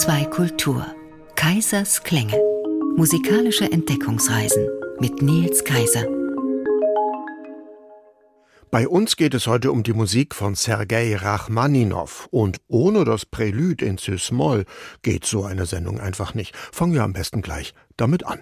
HR2 Kultur. Kaisers Klänge. Musikalische Entdeckungsreisen mit Nils Kaiser. Bei uns geht es heute um die Musik von Sergei Rachmaninow. Und ohne das Prälude in Cis-Moll geht so eine Sendung einfach nicht. Fangen wir am besten gleich damit an.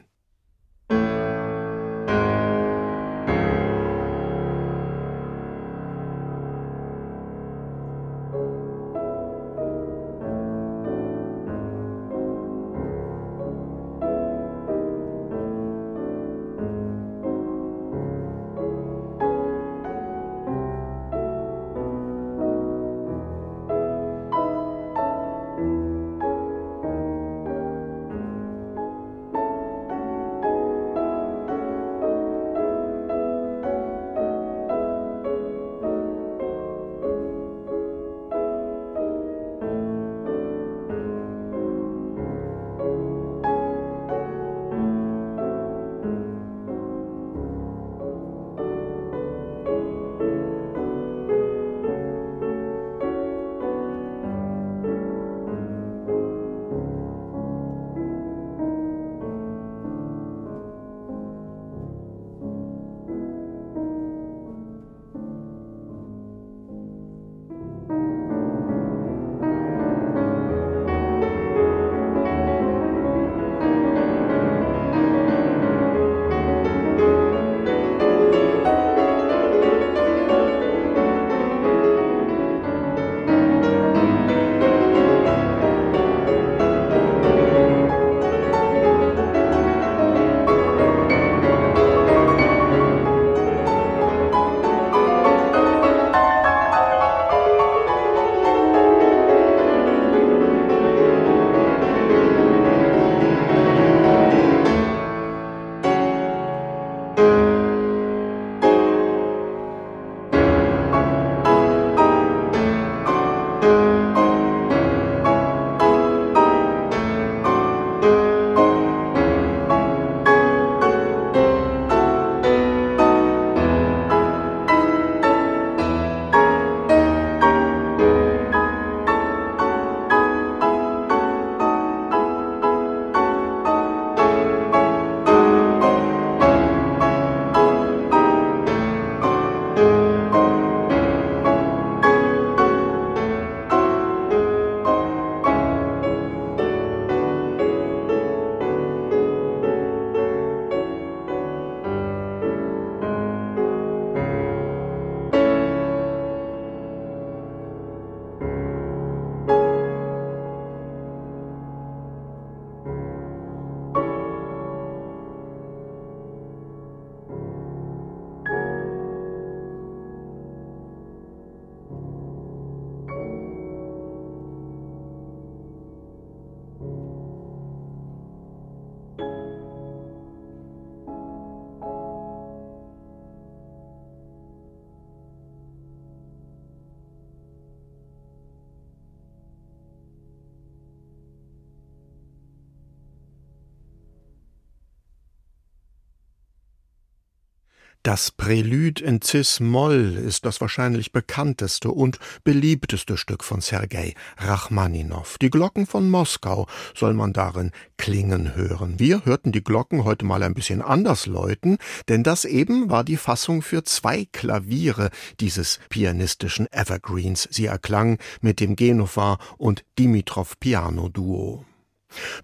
Das Prälude in Cis-Moll ist das wahrscheinlich bekannteste und beliebteste Stück von Sergei Rachmaninow. Die Glocken von Moskau soll man darin klingen hören. Wir hörten die Glocken heute mal ein bisschen anders läuten, denn das eben war die Fassung für zwei Klaviere dieses pianistischen Evergreens. Sie erklang mit dem Genova und Dimitrov Piano Duo.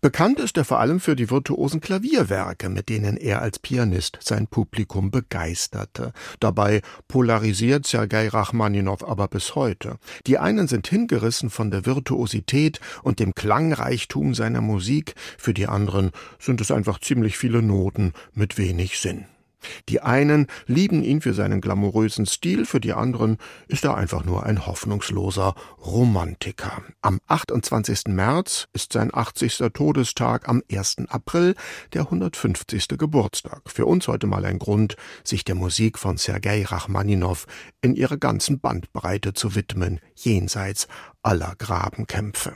Bekannt ist er vor allem für die virtuosen Klavierwerke, mit denen er als Pianist sein Publikum begeisterte. Dabei polarisiert Sergei Rachmaninow aber bis heute. Die einen sind hingerissen von der Virtuosität und dem Klangreichtum seiner Musik, für die anderen sind es einfach ziemlich viele Noten mit wenig Sinn. Die einen lieben ihn für seinen glamourösen Stil, für die anderen ist er einfach nur ein hoffnungsloser Romantiker. Am 28. März ist sein 80. Todestag, am 1. April der 150. Geburtstag. Für uns heute mal ein Grund, sich der Musik von Sergei Rachmaninow in ihrer ganzen Bandbreite zu widmen, jenseits aller Grabenkämpfe.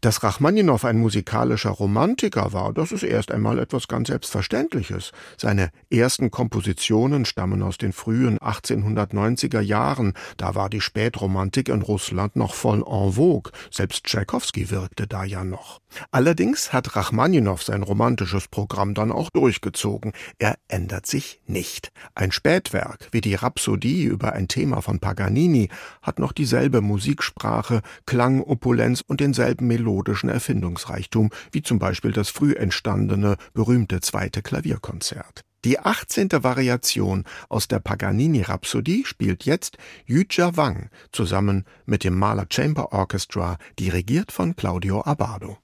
Dass Rachmaninow ein musikalischer Romantiker war, das ist erst einmal etwas ganz Selbstverständliches. Seine ersten Kompositionen stammen aus den frühen 1890er Jahren. Da war die Spätromantik in Russland noch voll en vogue. Selbst Tschaikowski wirkte da ja noch. Allerdings hat Rachmaninow sein romantisches Programm dann auch durchgezogen. Er ändert sich nicht. Ein Spätwerk wie die Rhapsodie über ein Thema von Paganini hat noch dieselbe Musiksprache, Klangopulenz und denselben melodischen Erfindungsreichtum wie zum Beispiel das früh entstandene berühmte zweite Klavierkonzert. Die 18. Variation aus der Paganini-Rhapsodie spielt jetzt Yuja Wang zusammen mit dem Mahler Chamber Orchestra, dirigiert von Claudio Abbado.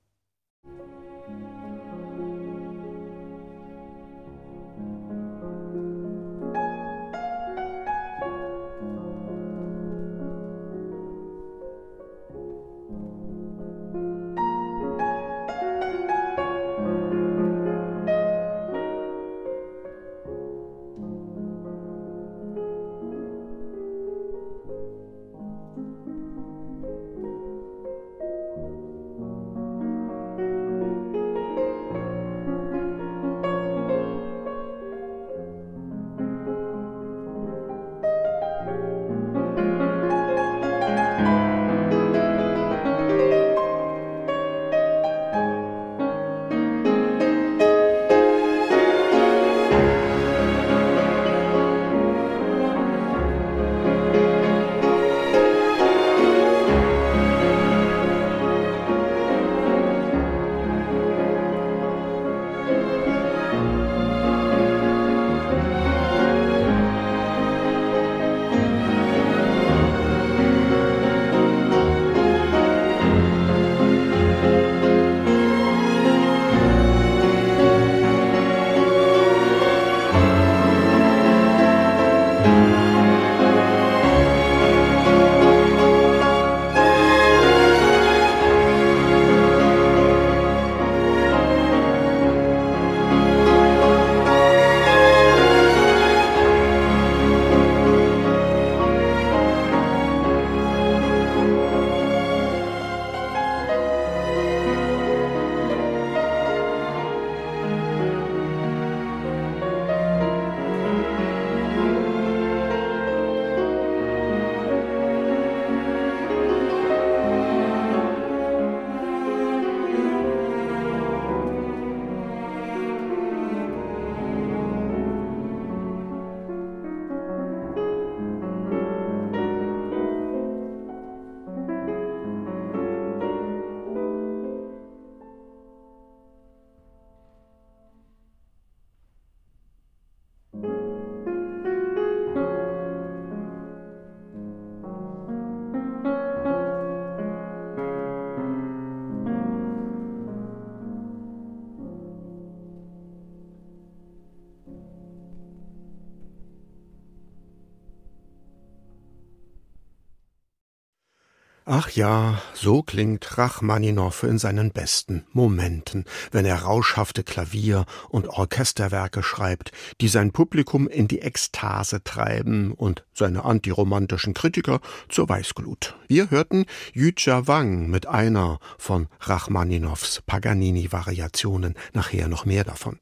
Ach ja, so klingt Rachmaninow in seinen besten Momenten, wenn er rauschhafte Klavier- und Orchesterwerke schreibt, die sein Publikum in die Ekstase treiben und seine antiromantischen Kritiker zur Weißglut. Wir hörten Yuja Wang mit einer von Rachmaninows Paganini-Variationen, nachher noch mehr davon.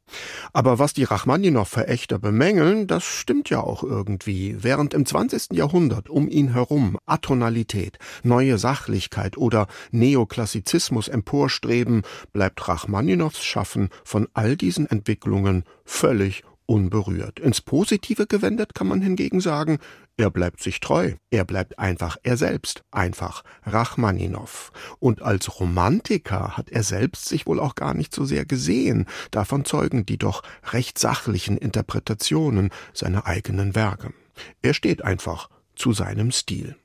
Aber was die Rachmaninow-Verächter bemängeln, das stimmt ja auch irgendwie. Während im 20. Jahrhundert um ihn herum Atonalität, neue Sachlichkeit oder Neoklassizismus emporstreben, bleibt Rachmaninows Schaffen von all diesen Entwicklungen völlig unberührt. Ins Positive gewendet kann man hingegen sagen, er bleibt sich treu, er bleibt einfach er selbst, einfach Rachmaninow. Und als Romantiker hat er selbst sich wohl auch gar nicht so sehr gesehen, davon zeugen die doch recht sachlichen Interpretationen seiner eigenen Werke. Er steht einfach zu seinem Stil.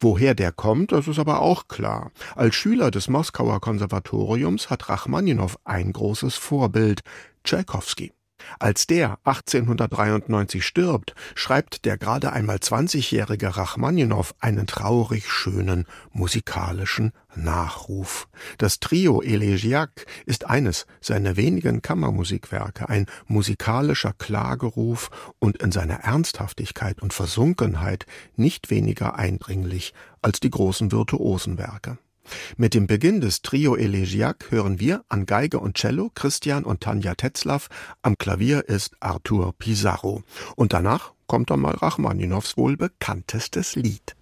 Woher der kommt, das ist aber auch klar. Als Schüler des Moskauer Konservatoriums hat Rachmaninow ein großes Vorbild, Tschaikowski. Als der 1893 stirbt, schreibt der gerade einmal 20-jährige Rachmaninow einen traurig schönen musikalischen Nachruf. Das Trio Elegiac ist eines seiner wenigen Kammermusikwerke, ein musikalischer Klageruf und in seiner Ernsthaftigkeit und Versunkenheit nicht weniger eindringlich als die großen Virtuosenwerke. Mit dem Beginn des Trio Elegiac hören wir an Geige und Cello Christian und Tanja Tetzlaff, am Klavier ist Arthur Pizarro. Und danach kommt dann mal Rachmaninows wohl bekanntestes Lied.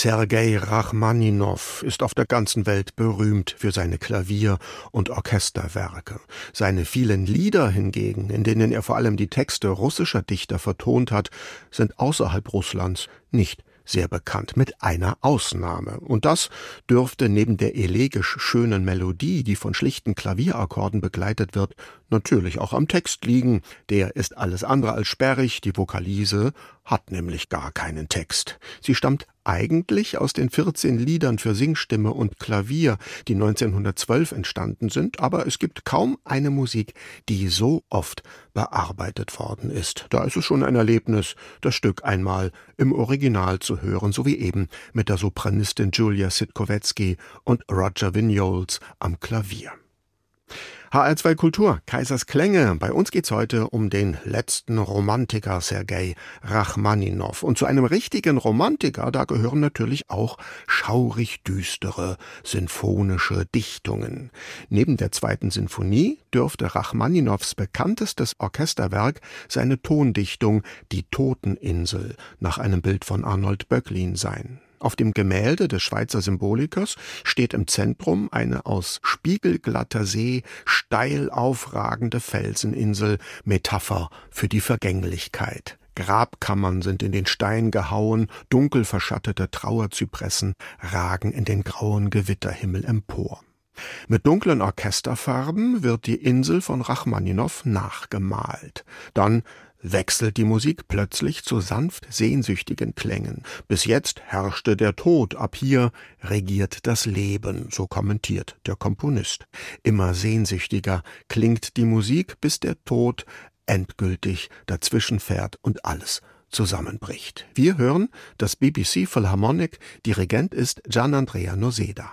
Sergei Rachmaninow ist auf der ganzen Welt berühmt für seine Klavier- und Orchesterwerke. Seine vielen Lieder hingegen, in denen er vor allem die Texte russischer Dichter vertont hat, sind außerhalb Russlands nicht sehr bekannt, mit einer Ausnahme. Und das dürfte neben der elegisch schönen Melodie, die von schlichten Klavierakkorden begleitet wird, natürlich auch am Text liegen. Der ist alles andere als sperrig, die Vokalise hat nämlich gar keinen Text. Sie stammt eigentlich aus den 14 Liedern für Singstimme und Klavier, die 1912 entstanden sind, aber es gibt kaum eine Musik, die so oft bearbeitet worden ist. Da ist es schon ein Erlebnis, das Stück einmal im Original zu hören, so wie eben mit der Sopranistin Julia Sitkowetzky und Roger Vignoles am Klavier. HR2 Kultur, Kaisers Klänge. Bei uns geht's heute um den letzten Romantiker Sergei Rachmaninow. Und zu einem richtigen Romantiker, da gehören natürlich auch schaurig düstere sinfonische Dichtungen. Neben der zweiten Sinfonie dürfte Rachmaninows bekanntestes Orchesterwerk seine Tondichtung Die Toteninsel nach einem Bild von Arnold Böcklin sein. Auf dem Gemälde des Schweizer Symbolikers steht im Zentrum eine aus spiegelglatter See steil aufragende Felseninsel, Metapher für die Vergänglichkeit. Grabkammern sind in den Stein gehauen, dunkel verschattete Trauerzypressen ragen in den grauen Gewitterhimmel empor. Mit dunklen Orchesterfarben wird die Insel von Rachmaninow nachgemalt. Dann wechselt die Musik plötzlich zu sanft sehnsüchtigen Klängen. Bis jetzt herrschte der Tod, ab hier regiert das Leben, so kommentiert der Komponist. Immer sehnsüchtiger klingt die Musik, bis der Tod endgültig dazwischenfährt und alles zusammenbricht. Wir hören das BBC Philharmonic, Dirigent ist Gian Andrea Noseda.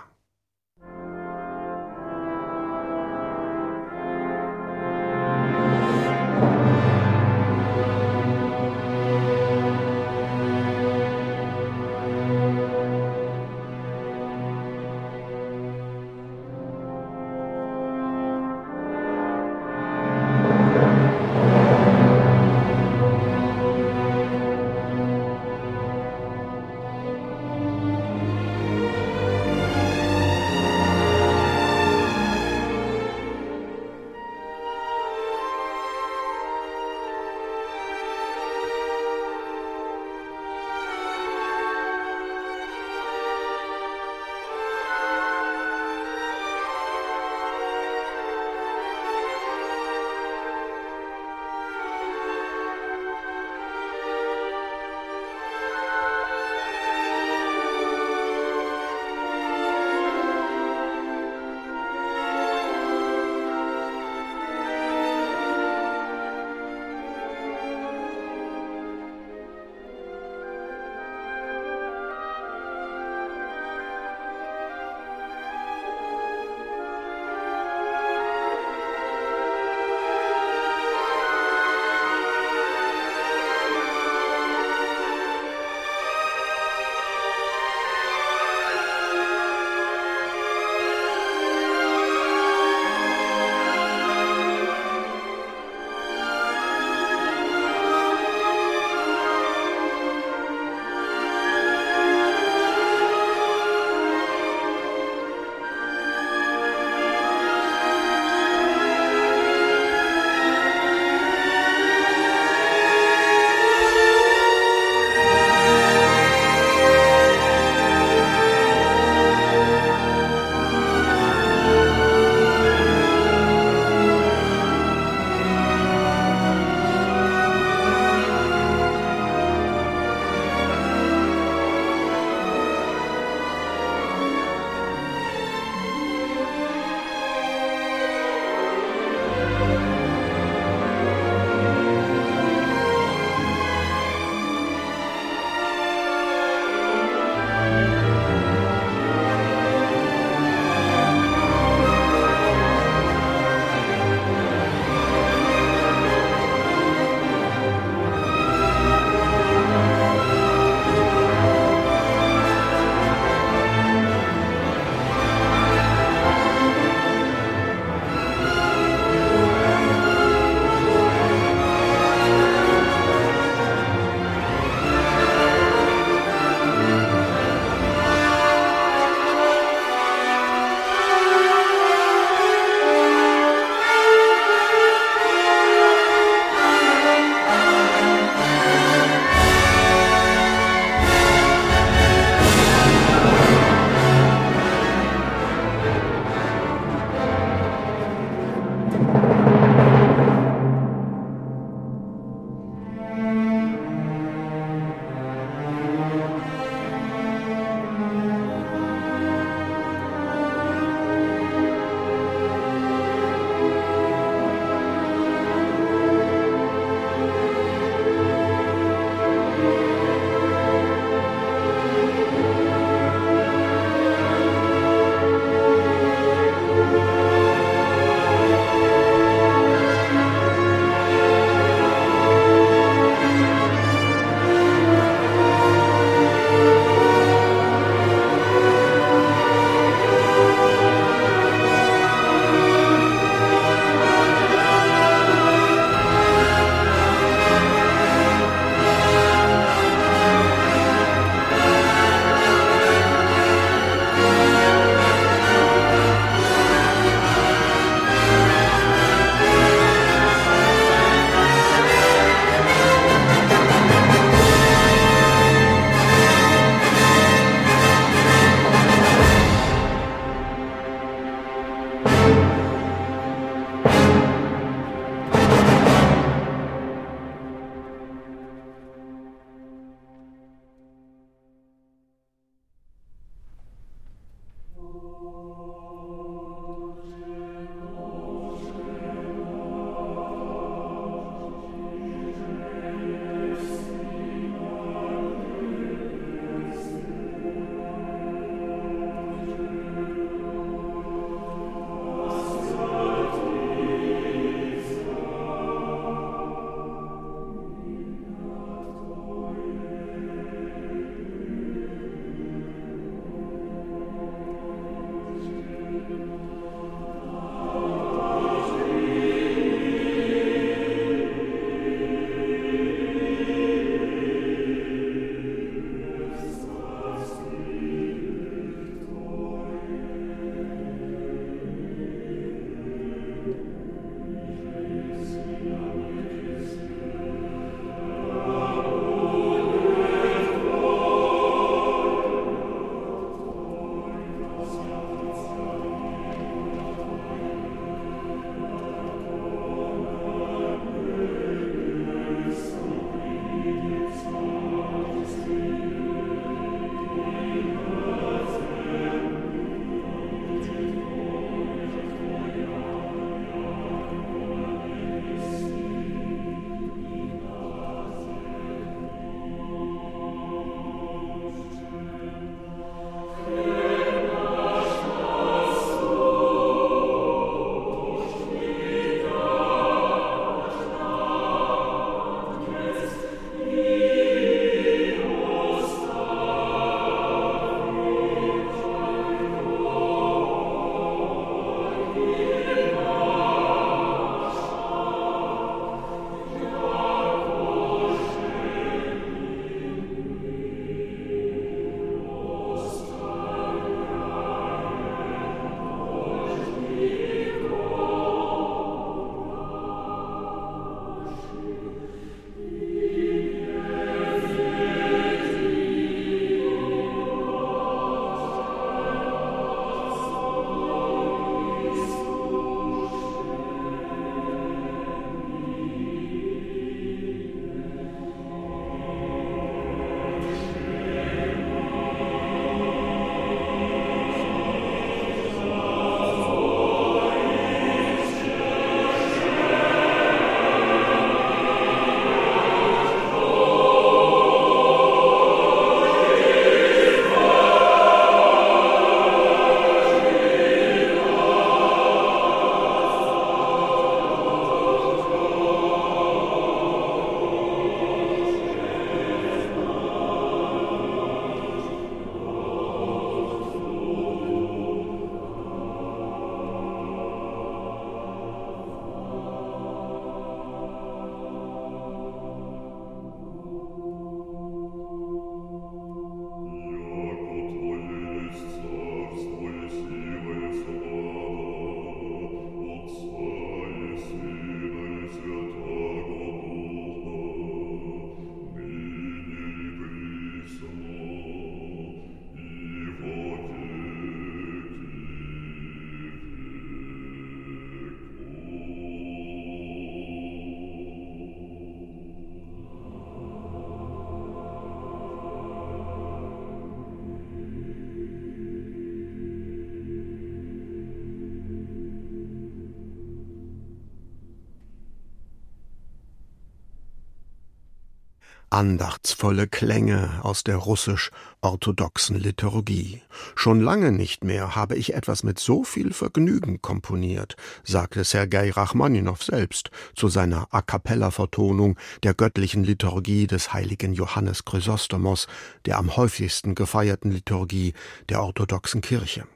Andachtsvolle Klänge aus der russisch-orthodoxen Liturgie. Schon lange nicht mehr habe ich etwas mit so viel Vergnügen komponiert, sagte Sergei Rachmaninow selbst zu seiner A cappella Vertonung der göttlichen Liturgie des heiligen Johannes Chrysostomos, der am häufigsten gefeierten Liturgie der orthodoxen Kirche.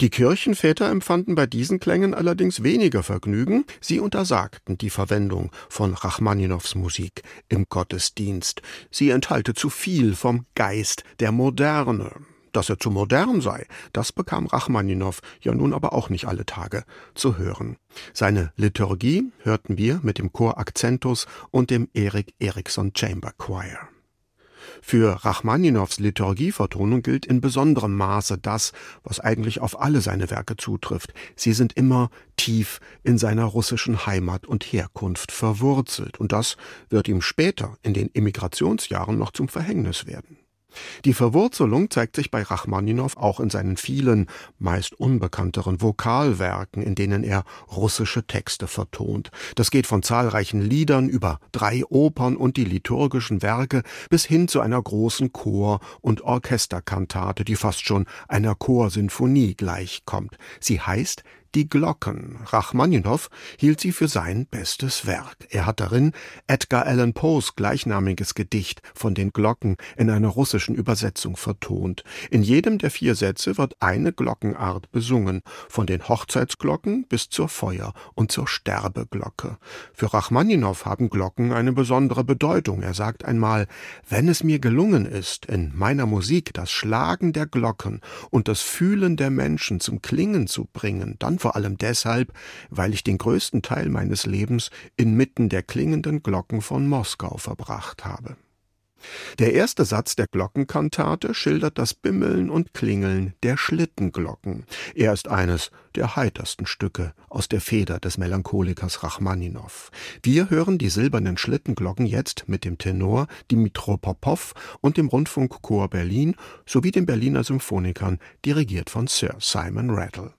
Die Kirchenväter empfanden bei diesen Klängen allerdings weniger Vergnügen, sie untersagten die Verwendung von Rachmaninows Musik im Gottesdienst, sie enthalte zu viel vom Geist der Moderne. Dass er zu modern sei, das bekam Rachmaninow ja nun aber auch nicht alle Tage zu hören. Seine Liturgie hörten wir mit dem Chor Accentus und dem Erik Eriksson Chamber Choir. Für Rachmaninows Liturgievertonung gilt in besonderem Maße das, was eigentlich auf alle seine Werke zutrifft. Sie sind immer tief in seiner russischen Heimat und Herkunft verwurzelt, und das wird ihm später in den Emigrationsjahren noch zum Verhängnis werden. Die Verwurzelung zeigt sich bei Rachmaninow auch in seinen vielen, meist unbekannteren Vokalwerken, in denen er russische Texte vertont. Das geht von zahlreichen Liedern über drei Opern und die liturgischen Werke bis hin zu einer großen Chor- und Orchesterkantate, die fast schon einer Chorsinfonie gleichkommt. Sie heißt die Glocken. Rachmaninow hielt sie für sein bestes Werk. Er hat darin Edgar Allan Poes gleichnamiges Gedicht von den Glocken in einer russischen Übersetzung vertont. In jedem der vier Sätze wird eine Glockenart besungen, von den Hochzeitsglocken bis zur Feuer- und zur Sterbeglocke. Für Rachmaninow haben Glocken eine besondere Bedeutung. Er sagt einmal, wenn es mir gelungen ist, in meiner Musik das Schlagen der Glocken und das Fühlen der Menschen zum Klingen zu bringen, dann vor allem deshalb, weil ich den größten Teil meines Lebens inmitten der klingenden Glocken von Moskau verbracht habe. Der erste Satz der Glockenkantate schildert das Bimmeln und Klingeln der Schlittenglocken. Er ist eines der heitersten Stücke aus der Feder des Melancholikers Rachmaninow. Wir hören die silbernen Schlittenglocken jetzt mit dem Tenor Dimitro Popov und dem Rundfunkchor Berlin sowie den Berliner Symphonikern, dirigiert von Sir Simon Rattle.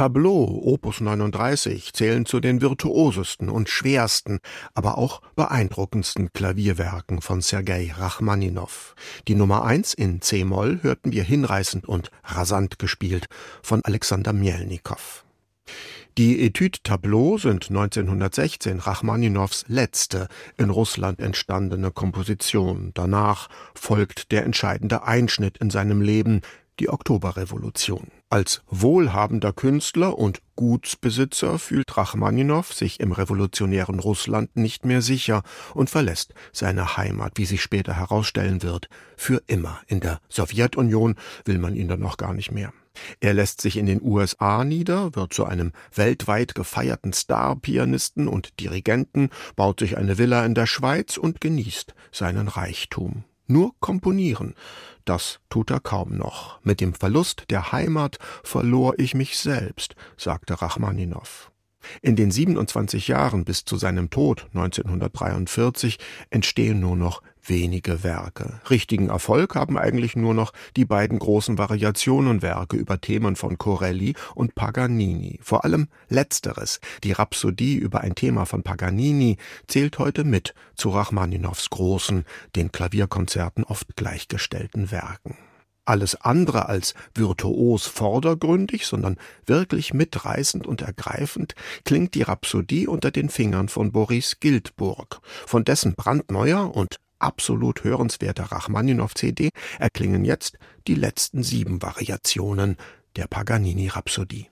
Tableau Opus 39 zählen zu den virtuosesten und schwersten, aber auch beeindruckendsten Klavierwerken von Sergei Rachmaninow. Die Nummer 1 in C-Moll hörten wir hinreißend und rasant gespielt von Alexander Mielnikow. Die Etude Tableau sind 1916 Rachmaninows letzte in Russland entstandene Komposition. Danach folgt der entscheidende Einschnitt in seinem Leben, die Oktoberrevolution. Als wohlhabender Künstler und Gutsbesitzer fühlt Rachmaninow sich im revolutionären Russland nicht mehr sicher und verlässt seine Heimat, wie sich später herausstellen wird, für immer. In der Sowjetunion will man ihn dann noch gar nicht mehr. Er lässt sich in den USA nieder, wird zu einem weltweit gefeierten Star-Pianisten und Dirigenten, baut sich eine Villa in der Schweiz und genießt seinen Reichtum. Nur komponieren, das tut er kaum noch. Mit dem Verlust der Heimat verlor ich mich selbst, sagte Rachmaninow. In den 27 Jahren bis zu seinem Tod 1943 entstehen nur noch wenige Werke. Richtigen Erfolg haben eigentlich nur noch die beiden großen Variationenwerke über Themen von Corelli und Paganini. Vor allem letzteres, die Rhapsodie über ein Thema von Paganini, zählt heute mit zu Rachmaninows großen, den Klavierkonzerten oft gleichgestellten Werken alles andere als virtuos vordergründig, sondern wirklich mitreißend und ergreifend klingt die Rhapsodie unter den Fingern von Boris Gildburg, von dessen brandneuer und absolut hörenswerter Rachmaninow-CD erklingen jetzt die letzten sieben Variationen der Paganini-Rhapsodie.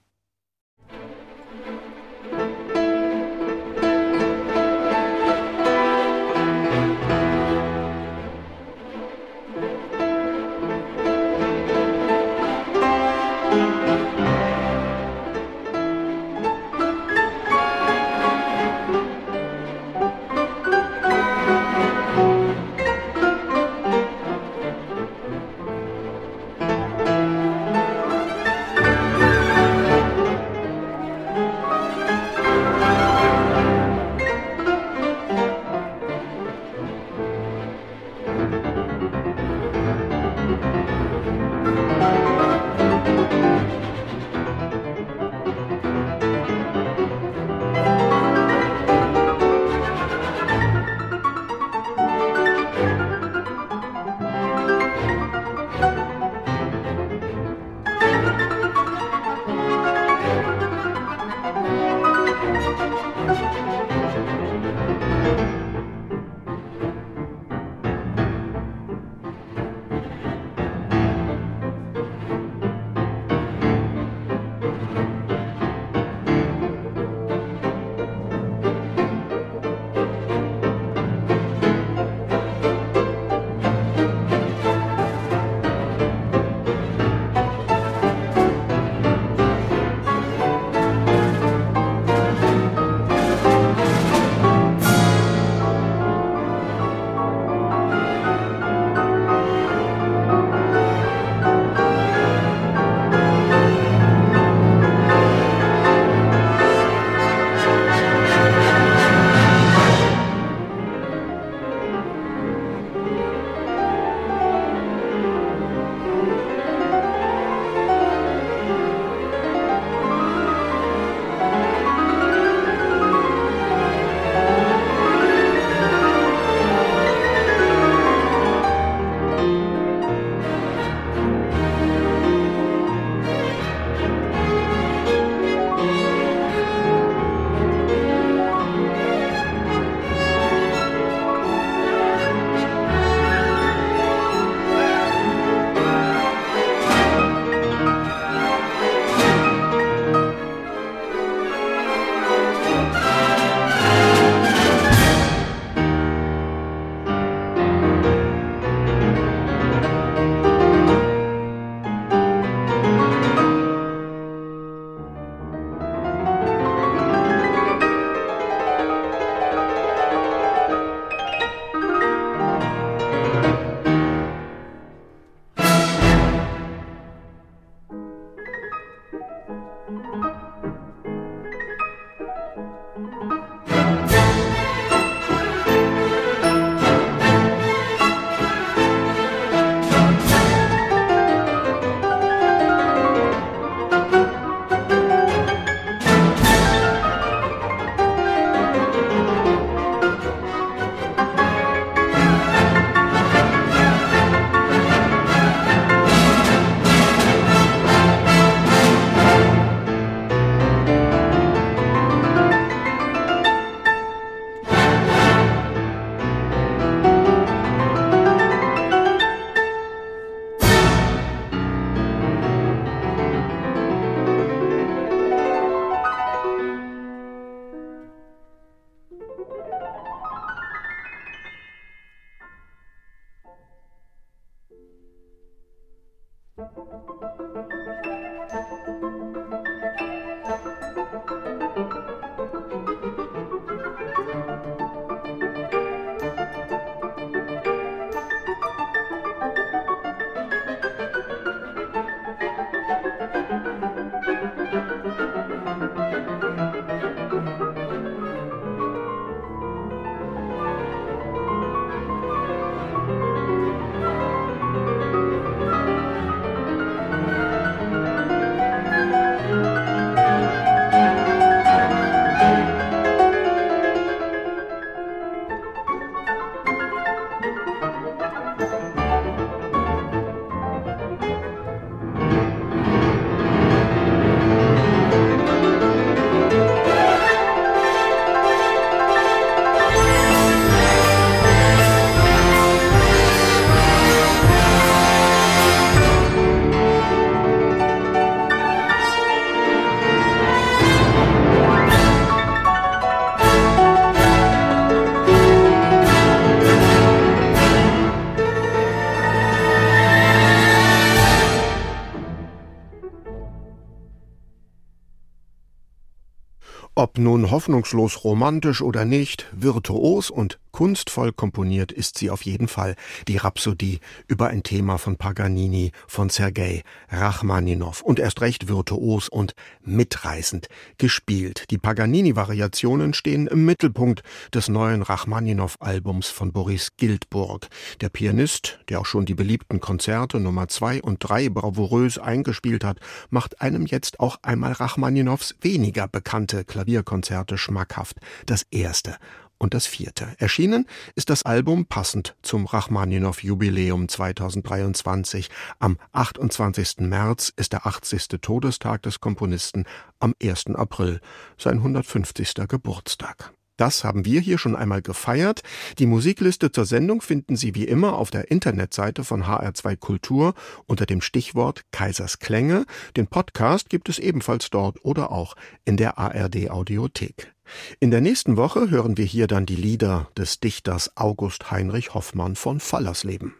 Nun hoffnungslos romantisch oder nicht, virtuos und kunstvoll komponiert ist sie auf jeden Fall, die Rhapsodie über ein Thema von Paganini, von Sergei Rachmaninow und erst recht virtuos und mitreißend gespielt. Die Paganini-Variationen stehen im Mittelpunkt des neuen Rachmaninow-Albums von Boris Gildburg. Der Pianist, der auch schon die beliebten Konzerte Nummer zwei und drei bravourös eingespielt hat, macht einem jetzt auch einmal Rachmaninows weniger bekannte Klavier Klavierkonzerte schmackhaft, das erste und das vierte. Erschienen ist das Album passend zum Rachmaninow-Jubiläum 2023. Am 28. März ist der 80. Todestag des Komponisten, am 1. April sein 150. Geburtstag. Das haben wir hier schon einmal gefeiert. Die Musikliste zur Sendung finden Sie wie immer auf der Internetseite von HR2 Kultur unter dem Stichwort Kaisers Klänge. Den Podcast gibt es ebenfalls dort oder auch in der ARD Audiothek. In der nächsten Woche hören wir hier dann die Lieder des Dichters August Heinrich Hoffmann von Fallersleben.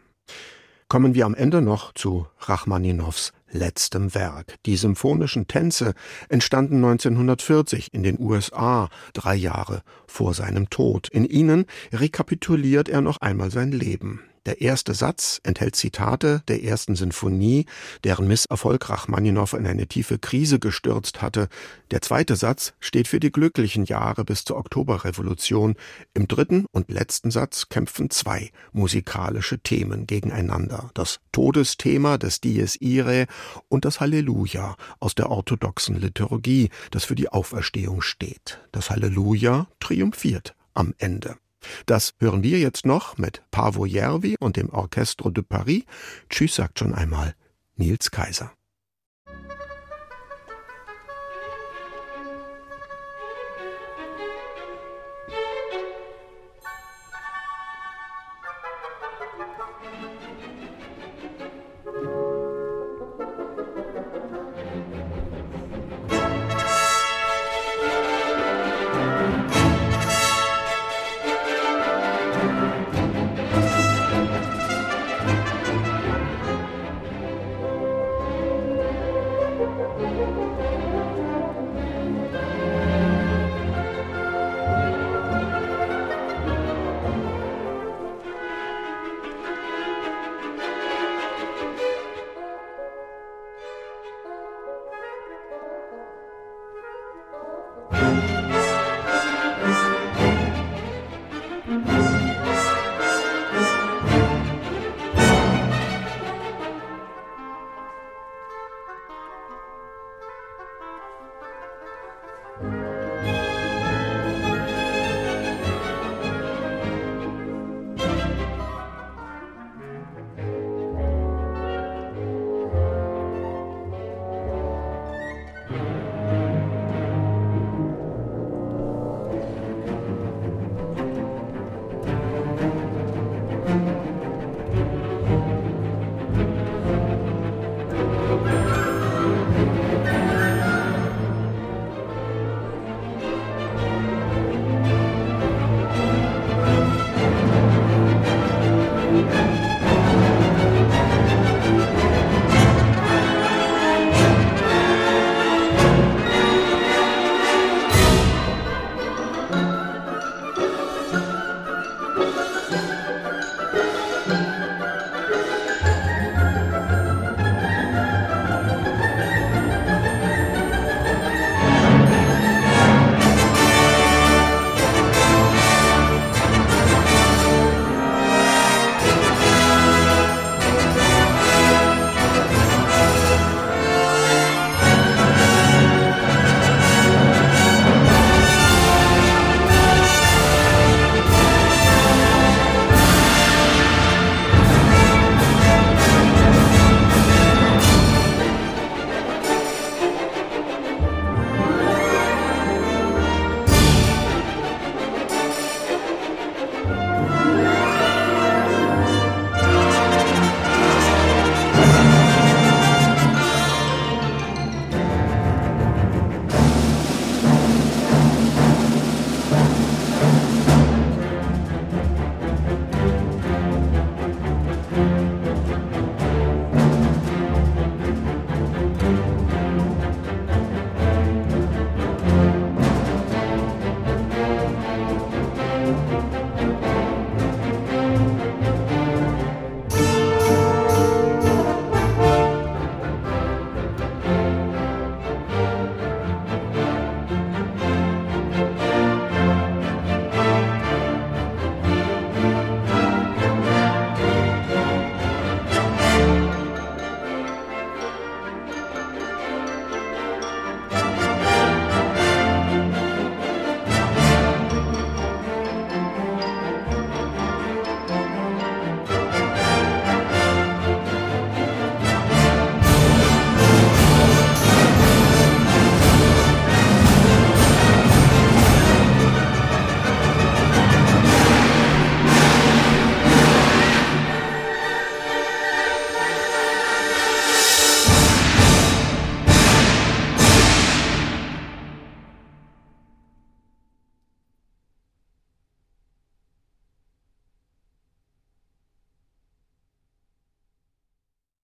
Kommen wir am Ende noch zu Rachmaninows letztem Werk. Die symphonischen Tänze entstanden 1940 in den USA, drei Jahre vor seinem Tod. In ihnen rekapituliert er noch einmal sein Leben. Der erste Satz enthält Zitate der ersten Sinfonie, deren Misserfolg Rachmaninow in eine tiefe Krise gestürzt hatte. Der zweite Satz steht für die glücklichen Jahre bis zur Oktoberrevolution. Im dritten und letzten Satz kämpfen zwei musikalische Themen gegeneinander. Das Todesthema des Dies Irae und das Halleluja aus der orthodoxen Liturgie, das für die Auferstehung steht. Das Halleluja triumphiert am Ende. Das hören wir jetzt noch mit Pavo Järvi und dem Orchestre de Paris. Tschüss sagt schon einmal Nils Kaiser.